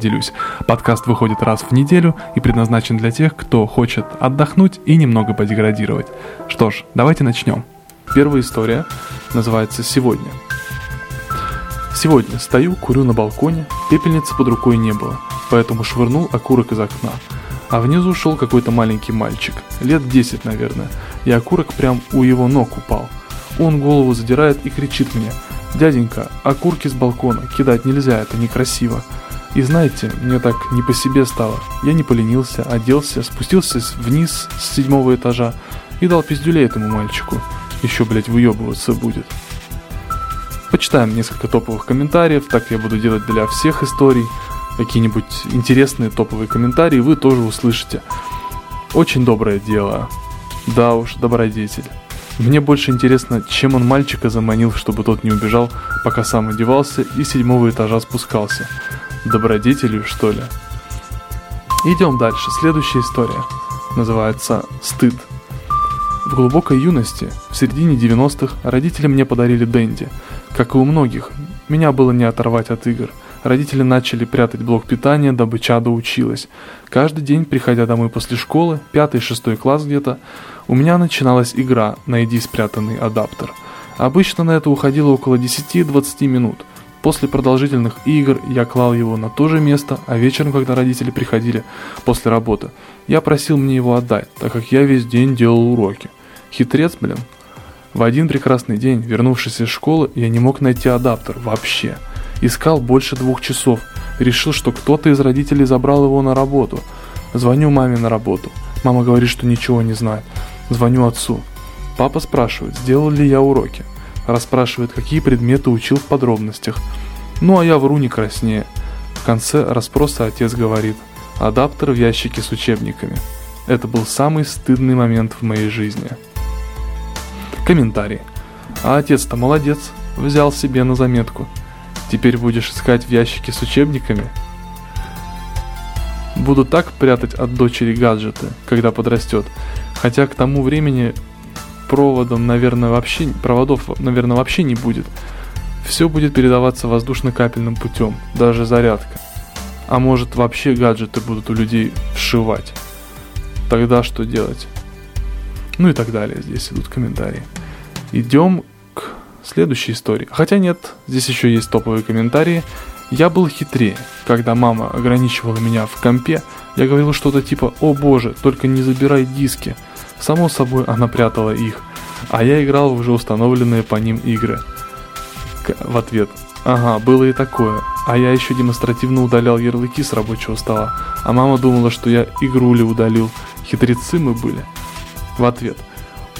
делюсь. Подкаст выходит раз в неделю и предназначен для тех, кто хочет отдохнуть и немного подеградировать. Что ж, давайте начнем. Первая история называется «Сегодня». Сегодня стою, курю на балконе, пепельницы под рукой не было, поэтому швырнул окурок из окна. А внизу шел какой-то маленький мальчик, лет 10, наверное, и окурок прям у его ног упал. Он голову задирает и кричит мне «Дяденька, окурки с балкона, кидать нельзя, это некрасиво». И знаете, мне так не по себе стало. Я не поленился, оделся, спустился вниз с седьмого этажа и дал пиздюлей этому мальчику. Еще, блять, выебываться будет. Почитаем несколько топовых комментариев, так я буду делать для всех историй. Какие-нибудь интересные топовые комментарии вы тоже услышите. Очень доброе дело. Да уж, добродетель. Мне больше интересно, чем он мальчика заманил, чтобы тот не убежал, пока сам одевался и седьмого этажа спускался добродетелью, что ли. Идем дальше. Следующая история называется «Стыд». В глубокой юности, в середине 90-х, родители мне подарили Дэнди. Как и у многих, меня было не оторвать от игр. Родители начали прятать блок питания, дабы чадо училась. Каждый день, приходя домой после школы, пятый-шестой класс где-то, у меня начиналась игра «Найди спрятанный адаптер». Обычно на это уходило около 10-20 минут – После продолжительных игр я клал его на то же место, а вечером, когда родители приходили после работы, я просил мне его отдать, так как я весь день делал уроки. Хитрец, блин. В один прекрасный день, вернувшись из школы, я не мог найти адаптер вообще. Искал больше двух часов. Решил, что кто-то из родителей забрал его на работу. Звоню маме на работу. Мама говорит, что ничего не знает. Звоню отцу. Папа спрашивает, сделал ли я уроки расспрашивает, какие предметы учил в подробностях. Ну а я вру не краснее. В конце расспроса отец говорит, адаптер в ящике с учебниками. Это был самый стыдный момент в моей жизни. Комментарий. А отец-то молодец, взял себе на заметку. Теперь будешь искать в ящике с учебниками? Буду так прятать от дочери гаджеты, когда подрастет. Хотя к тому времени проводом, наверное, вообще, проводов, наверное, вообще не будет. Все будет передаваться воздушно-капельным путем, даже зарядка. А может вообще гаджеты будут у людей вшивать. Тогда что делать? Ну и так далее, здесь идут комментарии. Идем к следующей истории. Хотя нет, здесь еще есть топовые комментарии. Я был хитрее. Когда мама ограничивала меня в компе, я говорил что-то типа «О боже, только не забирай диски», Само собой, она прятала их, а я играл в уже установленные по ним игры. К в ответ. Ага, было и такое. А я еще демонстративно удалял ярлыки с рабочего стола. А мама думала, что я игру ли удалил. Хитрецы мы были. В ответ.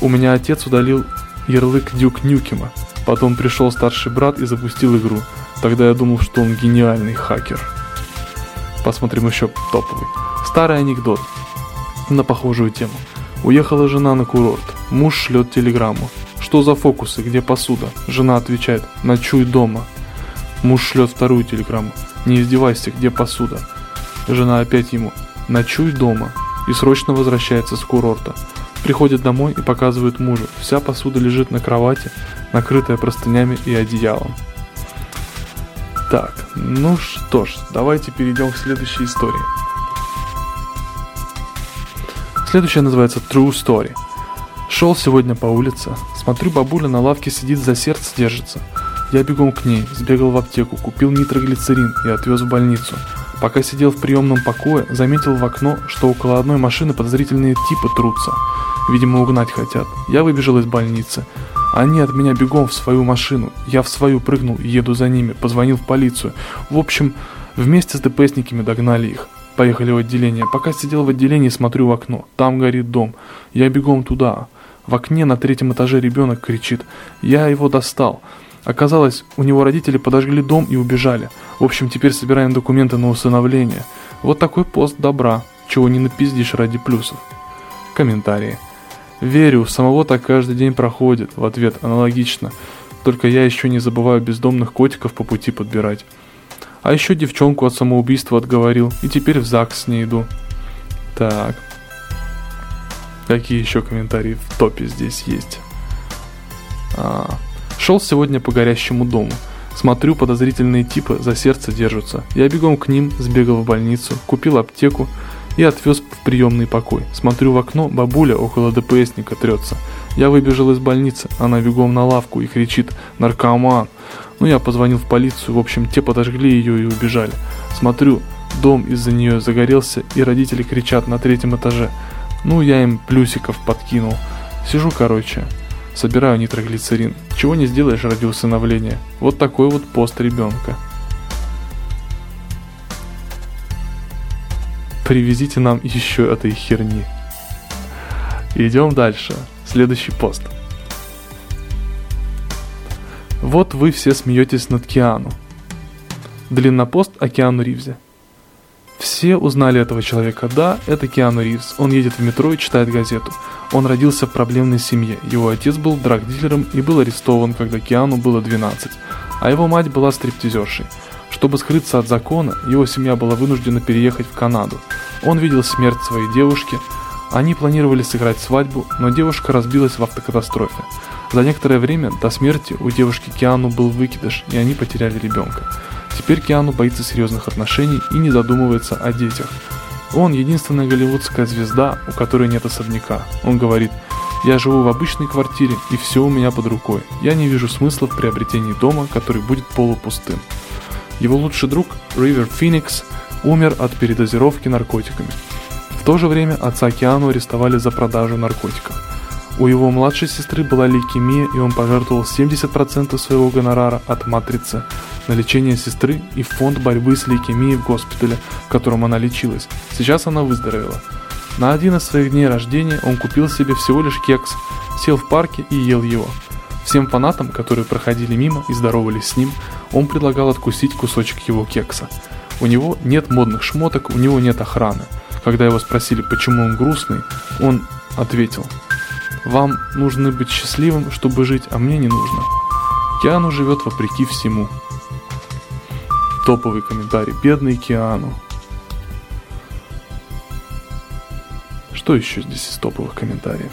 У меня отец удалил ярлык Дюк Нюкема. Потом пришел старший брат и запустил игру. Тогда я думал, что он гениальный хакер. Посмотрим еще топовый. Старый анекдот на похожую тему. Уехала жена на курорт. Муж шлет телеграмму. Что за фокусы, где посуда? Жена отвечает, ночуй дома. Муж шлет вторую телеграмму. Не издевайся, где посуда? Жена опять ему, ночуй дома. И срочно возвращается с курорта. Приходит домой и показывает мужу. Вся посуда лежит на кровати, накрытая простынями и одеялом. Так, ну что ж, давайте перейдем к следующей истории. Следующая называется True Story. Шел сегодня по улице, смотрю, бабуля на лавке сидит, за сердце держится. Я бегом к ней, сбегал в аптеку, купил нитроглицерин и отвез в больницу. Пока сидел в приемном покое, заметил в окно, что около одной машины подозрительные типы трутся. Видимо, угнать хотят. Я выбежал из больницы. Они от меня бегом в свою машину. Я в свою прыгнул и еду за ними. Позвонил в полицию. В общем, вместе с ДПСниками догнали их. Поехали в отделение. Пока сидел в отделении, смотрю в окно. Там горит дом. Я бегом туда. В окне на третьем этаже ребенок кричит. Я его достал. Оказалось, у него родители подожгли дом и убежали. В общем, теперь собираем документы на усыновление. Вот такой пост добра, чего не напиздишь ради плюсов. Комментарии. Верю, самого так каждый день проходит. В ответ аналогично. Только я еще не забываю бездомных котиков по пути подбирать. А еще девчонку от самоубийства отговорил, и теперь в ЗАГС с ней иду. Так. Какие еще комментарии в топе здесь есть? А, шел сегодня по горящему дому. Смотрю, подозрительные типы за сердце держатся. Я бегом к ним, сбегал в больницу, купил аптеку и отвез в приемный покой. Смотрю в окно, бабуля около ДПСника трется. Я выбежал из больницы, она бегом на лавку и кричит «Наркоман!». Ну, я позвонил в полицию, в общем, те подожгли ее и убежали. Смотрю, дом из-за нее загорелся, и родители кричат на третьем этаже. Ну, я им плюсиков подкинул. Сижу, короче, собираю нитроглицерин. Чего не сделаешь ради усыновления. Вот такой вот пост ребенка. Привезите нам еще этой херни. Идем дальше. Следующий пост. Вот вы все смеетесь над Киану. Длиннопост о Киану Ривзе. Все узнали этого человека. Да, это Киану Ривз. Он едет в метро и читает газету. Он родился в проблемной семье. Его отец был драгдилером и был арестован, когда Киану было 12. А его мать была стриптизершей. Чтобы скрыться от закона, его семья была вынуждена переехать в Канаду. Он видел смерть своей девушки. Они планировали сыграть свадьбу, но девушка разбилась в автокатастрофе. За некоторое время до смерти у девушки Киану был выкидыш, и они потеряли ребенка. Теперь Киану боится серьезных отношений и не задумывается о детях. Он единственная голливудская звезда, у которой нет особняка. Он говорит, я живу в обычной квартире и все у меня под рукой. Я не вижу смысла в приобретении дома, который будет полупустым. Его лучший друг, Ривер Феникс, умер от передозировки наркотиками. В то же время отца Киану арестовали за продажу наркотиков. У его младшей сестры была лейкемия, и он пожертвовал 70% своего гонорара от матрицы на лечение сестры и фонд борьбы с лейкемией в госпитале, в котором она лечилась. Сейчас она выздоровела. На один из своих дней рождения он купил себе всего лишь кекс, сел в парке и ел его. Всем фанатам, которые проходили мимо и здоровались с ним, он предлагал откусить кусочек его кекса. У него нет модных шмоток, у него нет охраны. Когда его спросили, почему он грустный, он ответил, «Вам нужно быть счастливым, чтобы жить, а мне не нужно». Киану живет вопреки всему. Топовый комментарий. Бедный Киану. Что еще здесь из топовых комментариев?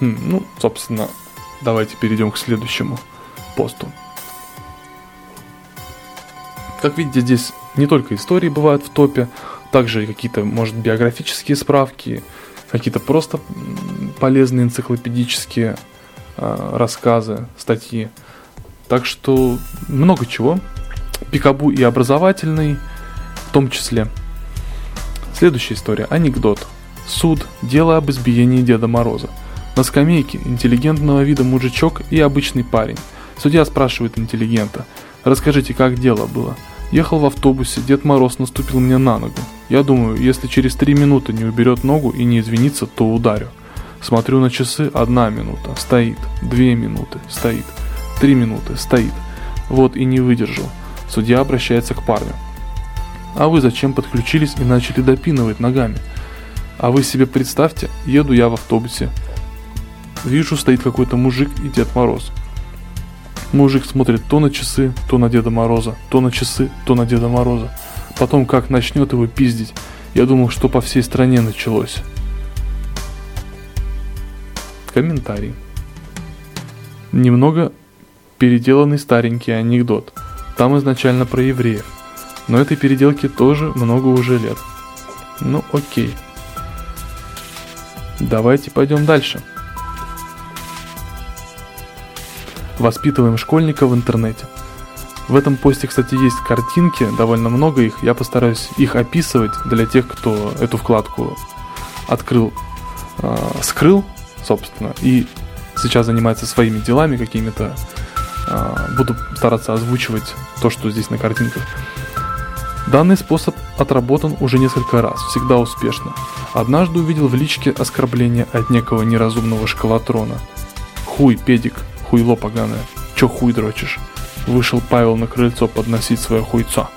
Хм, ну, собственно, давайте перейдем к следующему посту. Как видите, здесь не только истории бывают в топе, также какие-то, может, биографические справки, какие-то просто полезные энциклопедические э, рассказы, статьи. Так что много чего. Пикабу и образовательный в том числе. Следующая история. Анекдот. Суд. Дело об избиении Деда Мороза. На скамейке интеллигентного вида мужичок и обычный парень. Судья спрашивает интеллигента. Расскажите, как дело было? Ехал в автобусе, Дед Мороз наступил мне на ногу. Я думаю, если через три минуты не уберет ногу и не извинится, то ударю. Смотрю на часы, одна минута, стоит, две минуты, стоит, три минуты, стоит. Вот и не выдержал. Судья обращается к парню. А вы зачем подключились и начали допинывать ногами? А вы себе представьте, еду я в автобусе. Вижу, стоит какой-то мужик и Дед Мороз. Мужик смотрит то на часы, то на Деда Мороза, то на часы, то на Деда Мороза. Потом как начнет его пиздить. Я думал, что по всей стране началось. Комментарий. Немного переделанный старенький анекдот. Там изначально про евреев. Но этой переделки тоже много уже лет. Ну окей. Давайте пойдем дальше. Воспитываем школьника в интернете. В этом посте, кстати, есть картинки, довольно много их. Я постараюсь их описывать для тех, кто эту вкладку открыл, э, скрыл, собственно, и сейчас занимается своими делами какими-то. Э, буду стараться озвучивать то, что здесь на картинках. Данный способ отработан уже несколько раз, всегда успешно. Однажды увидел в личке оскорбление от некого неразумного шкалатрона. Хуй, педик, хуйло поганое. Чё хуй дрочишь? Вышел Павел на крыльцо подносить свое хуйцо.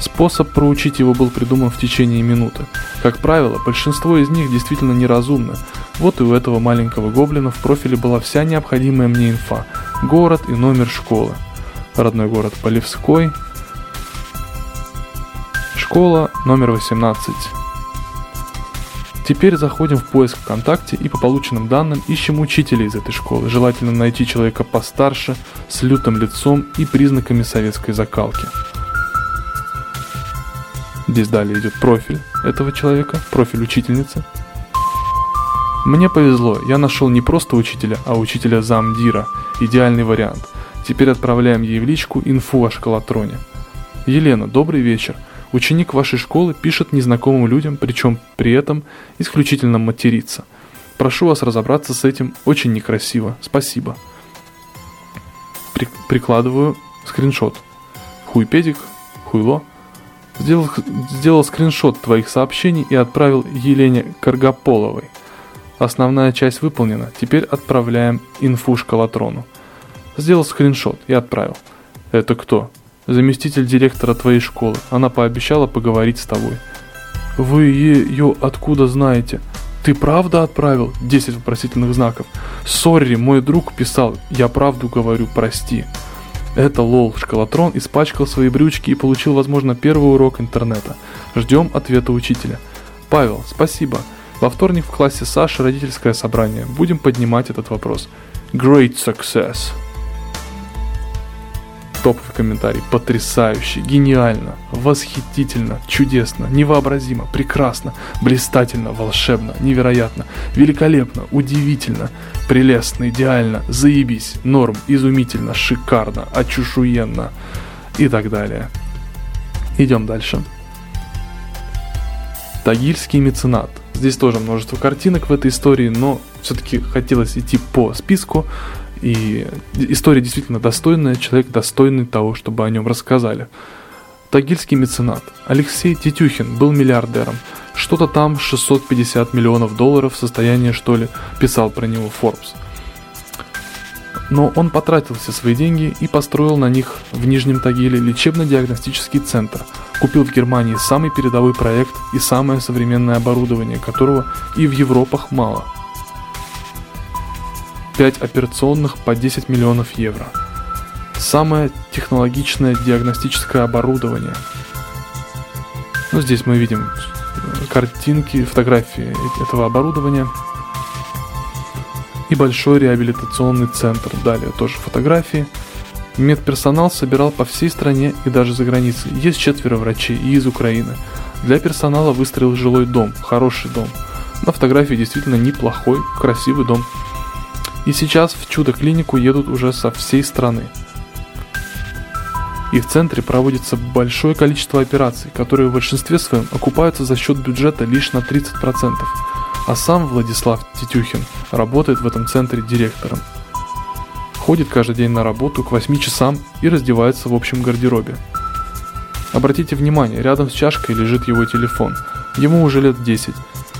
Способ проучить его был придуман в течение минуты. Как правило, большинство из них действительно неразумны. Вот и у этого маленького гоблина в профиле была вся необходимая мне инфа. Город и номер школы. Родной город Полевской. Школа номер 18. Теперь заходим в поиск ВКонтакте и по полученным данным ищем учителя из этой школы. Желательно найти человека постарше, с лютым лицом и признаками советской закалки. Здесь далее идет профиль этого человека, профиль учительницы. Мне повезло, я нашел не просто учителя, а учителя замдира. Идеальный вариант. Теперь отправляем ей в личку инфу о школотроне. Елена, добрый вечер. Ученик вашей школы пишет незнакомым людям, причем при этом исключительно матерится. Прошу вас разобраться с этим очень некрасиво. Спасибо. При- прикладываю скриншот. Хуйпедик, хуйло. Сделал, сделал скриншот твоих сообщений и отправил Елене Каргополовой. Основная часть выполнена. Теперь отправляем инфу школотрону. Сделал скриншот и отправил. Это кто? Заместитель директора твоей школы. Она пообещала поговорить с тобой. Вы ее откуда знаете? Ты правда отправил? 10 вопросительных знаков. Сорри, мой друг писал. Я правду говорю, прости. Это лол. Школотрон испачкал свои брючки и получил, возможно, первый урок интернета. Ждем ответа учителя. Павел, спасибо. Во вторник в классе Саши родительское собрание. Будем поднимать этот вопрос. Great success топовый комментарий. Потрясающе, гениально, восхитительно, чудесно, невообразимо, прекрасно, блистательно, волшебно, невероятно, великолепно, удивительно, прелестно, идеально, заебись, норм, изумительно, шикарно, очушуенно и так далее. Идем дальше. Тагильский меценат. Здесь тоже множество картинок в этой истории, но все-таки хотелось идти по списку. И история действительно достойная, человек достойный того, чтобы о нем рассказали. Тагильский меценат. Алексей Тетюхин был миллиардером. Что-то там 650 миллионов долларов, состояние что ли, писал про него Forbes. Но он потратил все свои деньги и построил на них в Нижнем Тагиле лечебно-диагностический центр. Купил в Германии самый передовой проект и самое современное оборудование, которого и в Европах мало – 5 операционных по 10 миллионов евро. Самое технологичное диагностическое оборудование. Ну, здесь мы видим э, картинки, фотографии этого оборудования. И большой реабилитационный центр. Далее тоже фотографии. Медперсонал собирал по всей стране и даже за границей. Есть четверо врачей и из Украины. Для персонала выстроил жилой дом, хороший дом. На фотографии действительно неплохой, красивый дом. И сейчас в чудо-клинику едут уже со всей страны. И в центре проводится большое количество операций, которые в большинстве своем окупаются за счет бюджета лишь на 30%. А сам Владислав Тетюхин работает в этом центре директором. Ходит каждый день на работу к 8 часам и раздевается в общем гардеробе. Обратите внимание, рядом с чашкой лежит его телефон. Ему уже лет 10,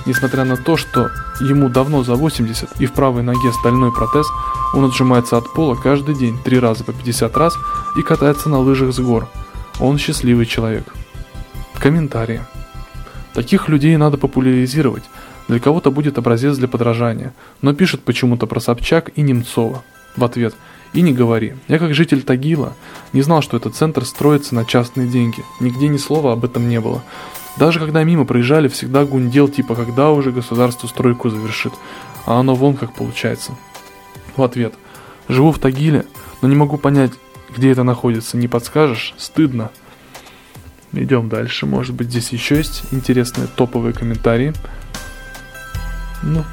Несмотря на то, что ему давно за 80 и в правой ноге стальной протез, он отжимается от пола каждый день три раза по 50 раз и катается на лыжах с гор. Он счастливый человек. Комментарии. Таких людей надо популяризировать. Для кого-то будет образец для подражания, но пишет почему-то про Собчак и Немцова. В ответ «И не говори. Я как житель Тагила не знал, что этот центр строится на частные деньги. Нигде ни слова об этом не было. Даже когда мимо проезжали, всегда гундел, типа, когда уже государство стройку завершит. А оно вон как получается. В ответ. Живу в Тагиле, но не могу понять, где это находится. Не подскажешь? Стыдно. Идем дальше. Может быть, здесь еще есть интересные топовые комментарии. Ну,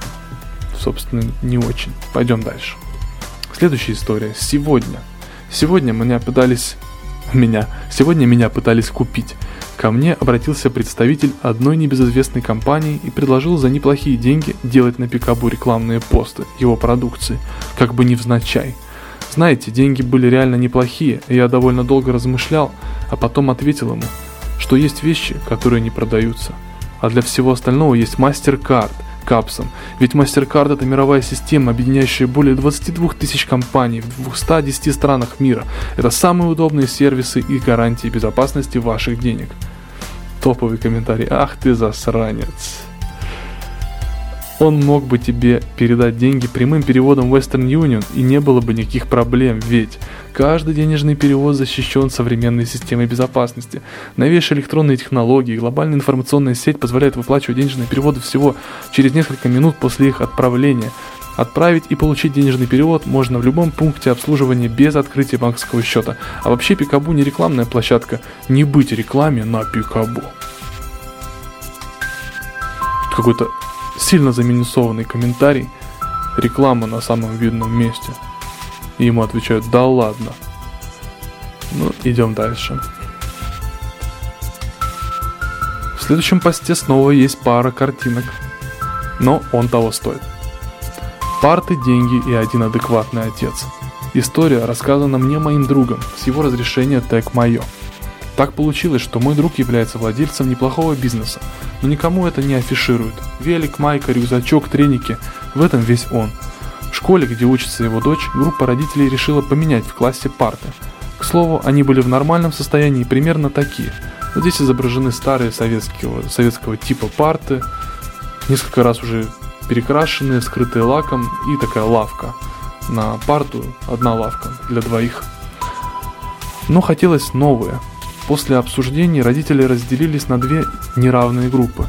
собственно, не очень. Пойдем дальше. Следующая история. Сегодня. Сегодня меня пытались... Меня. Сегодня меня пытались купить. Ко мне обратился представитель одной небезызвестной компании и предложил за неплохие деньги делать на Пикабу рекламные посты его продукции, как бы невзначай. Знаете, деньги были реально неплохие, и я довольно долго размышлял, а потом ответил ему, что есть вещи, которые не продаются. А для всего остального есть MasterCard, капсом. Ведь MasterCard это мировая система, объединяющая более 22 тысяч компаний в 210 странах мира. Это самые удобные сервисы и гарантии безопасности ваших денег. Топовый комментарий. Ах ты засранец. Он мог бы тебе передать деньги прямым переводом Western Union и не было бы никаких проблем, ведь каждый денежный перевод защищен современной системой безопасности. Новейшие электронные технологии, глобальная информационная сеть позволяет выплачивать денежные переводы всего через несколько минут после их отправления. Отправить и получить денежный перевод можно в любом пункте обслуживания без открытия банковского счета. А вообще Пикабу не рекламная площадка, не быть рекламе на Пикабу. Какой-то сильно заминусованный комментарий, реклама на самом видном месте. И ему отвечают, да ладно. Ну, идем дальше. В следующем посте снова есть пара картинок, но он того стоит. Парты, деньги и один адекватный отец. История рассказана мне моим другом, с его разрешения тег мое. Так получилось, что мой друг является владельцем неплохого бизнеса, но никому это не афиширует. Велик, майка, рюкзачок, треники – в этом весь он. В школе, где учится его дочь, группа родителей решила поменять в классе парты. К слову, они были в нормальном состоянии примерно такие. Вот здесь изображены старые советского, советского типа парты, несколько раз уже перекрашенные, скрытые лаком и такая лавка. На парту одна лавка для двоих. Но хотелось новое, После обсуждений родители разделились на две неравные группы.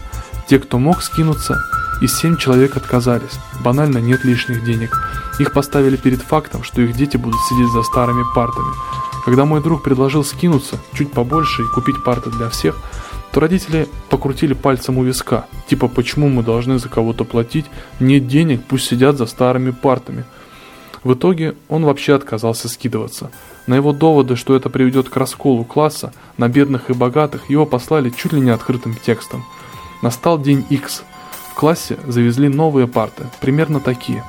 Те, кто мог скинуться, и семь человек отказались. Банально нет лишних денег. Их поставили перед фактом, что их дети будут сидеть за старыми партами. Когда мой друг предложил скинуться чуть побольше и купить парты для всех, то родители покрутили пальцем у виска. Типа, почему мы должны за кого-то платить? Нет денег, пусть сидят за старыми партами. В итоге он вообще отказался скидываться. На его доводы, что это приведет к расколу класса на бедных и богатых, его послали чуть ли не открытым текстом. Настал день X. В классе завезли новые парты, примерно такие.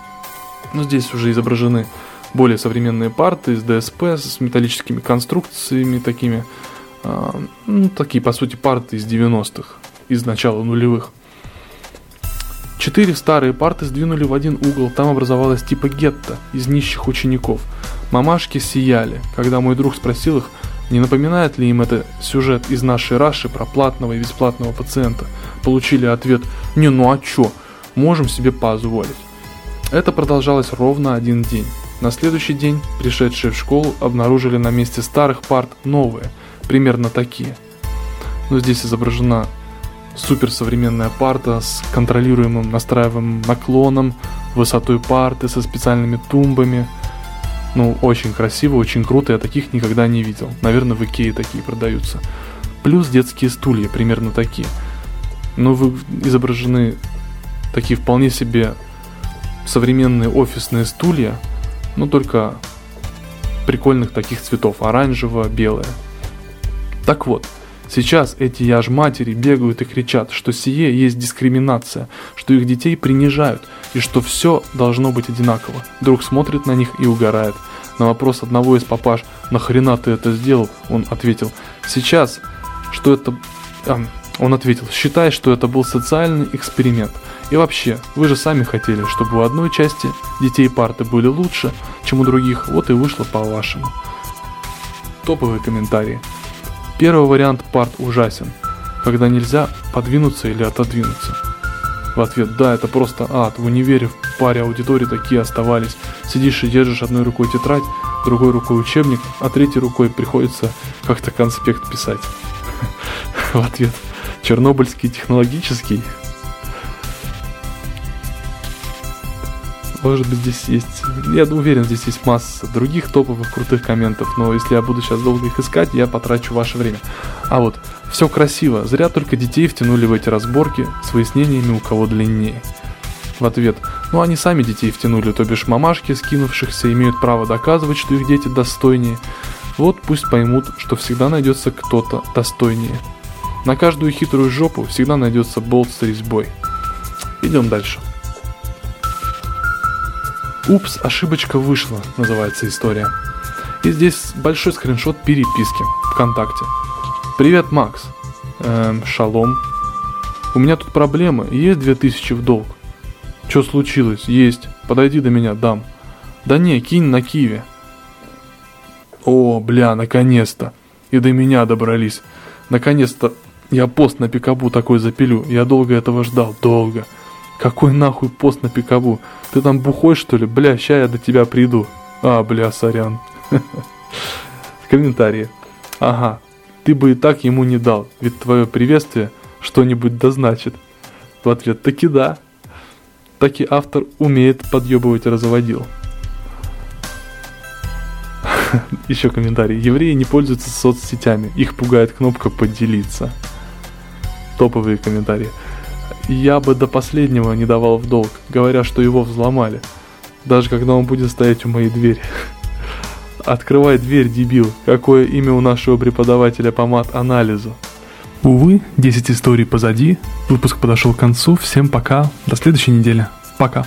Но здесь уже изображены более современные парты из ДСП с металлическими конструкциями такими. Э, ну, такие, по сути, парты из 90-х, из начала нулевых. Четыре старые парты сдвинули в один угол, там образовалась типа гетто из нищих учеников. Мамашки сияли, когда мой друг спросил их, не напоминает ли им это сюжет из нашей Раши про платного и бесплатного пациента. Получили ответ «Не, ну а чё? Можем себе позволить». Это продолжалось ровно один день. На следующий день пришедшие в школу обнаружили на месте старых парт новые, примерно такие. Но здесь изображена суперсовременная парта с контролируемым настраиваемым наклоном, высотой парты со специальными тумбами. Ну, очень красиво, очень круто, я таких никогда не видел. Наверное, в Икее такие продаются. Плюс детские стулья, примерно такие. Но вы изображены такие вполне себе современные офисные стулья, но только прикольных таких цветов, оранжево-белое. Так вот, Сейчас эти яж-матери бегают и кричат, что сие есть дискриминация, что их детей принижают и что все должно быть одинаково. Друг смотрит на них и угорает. На вопрос одного из папаш «Нахрена ты это сделал?» он ответил «Сейчас, что это...» Он ответил «Считай, что это был социальный эксперимент. И вообще, вы же сами хотели, чтобы у одной части детей парты были лучше, чем у других, вот и вышло по-вашему». Топовые комментарии. Первый вариант парт ужасен, когда нельзя подвинуться или отодвинуться. В ответ «Да, это просто ад, в универе в паре аудитории такие оставались. Сидишь и держишь одной рукой тетрадь, другой рукой учебник, а третьей рукой приходится как-то конспект писать». В ответ «Чернобыльский технологический, Может быть здесь есть... Я уверен, здесь есть масса других топовых крутых комментов, но если я буду сейчас долго их искать, я потрачу ваше время. А вот, все красиво, зря только детей втянули в эти разборки с выяснениями у кого длиннее. В ответ, ну они сами детей втянули, то бишь мамашки, скинувшихся, имеют право доказывать, что их дети достойнее. Вот пусть поймут, что всегда найдется кто-то достойнее. На каждую хитрую жопу всегда найдется болт с резьбой. Идем дальше. «Упс, ошибочка вышла» называется история. И здесь большой скриншот переписки ВКонтакте. «Привет, Макс. Эм, шалом. У меня тут проблемы. Есть 2000 в долг?» «Чё случилось? Есть. Подойди до меня, дам». «Да не, кинь на Киеве». «О, бля, наконец-то. И до меня добрались. Наконец-то я пост на Пикабу такой запилю. Я долго этого ждал, долго. Какой нахуй пост на пикабу? Ты там бухой что ли? Бля, ща я до тебя приду. А, бля, сорян. Комментарии. Ага, ты бы и так ему не дал, ведь твое приветствие что-нибудь да значит. В ответ таки да. Таки автор умеет подъебывать разводил. Еще комментарий. Евреи не пользуются соцсетями. Их пугает кнопка «Поделиться». Топовые комментарии. Я бы до последнего не давал в долг, говоря, что его взломали. Даже когда он будет стоять у моей двери. Открывай дверь, дебил. Какое имя у нашего преподавателя по мат-анализу? Увы, 10 историй позади. Выпуск подошел к концу. Всем пока. До следующей недели. Пока.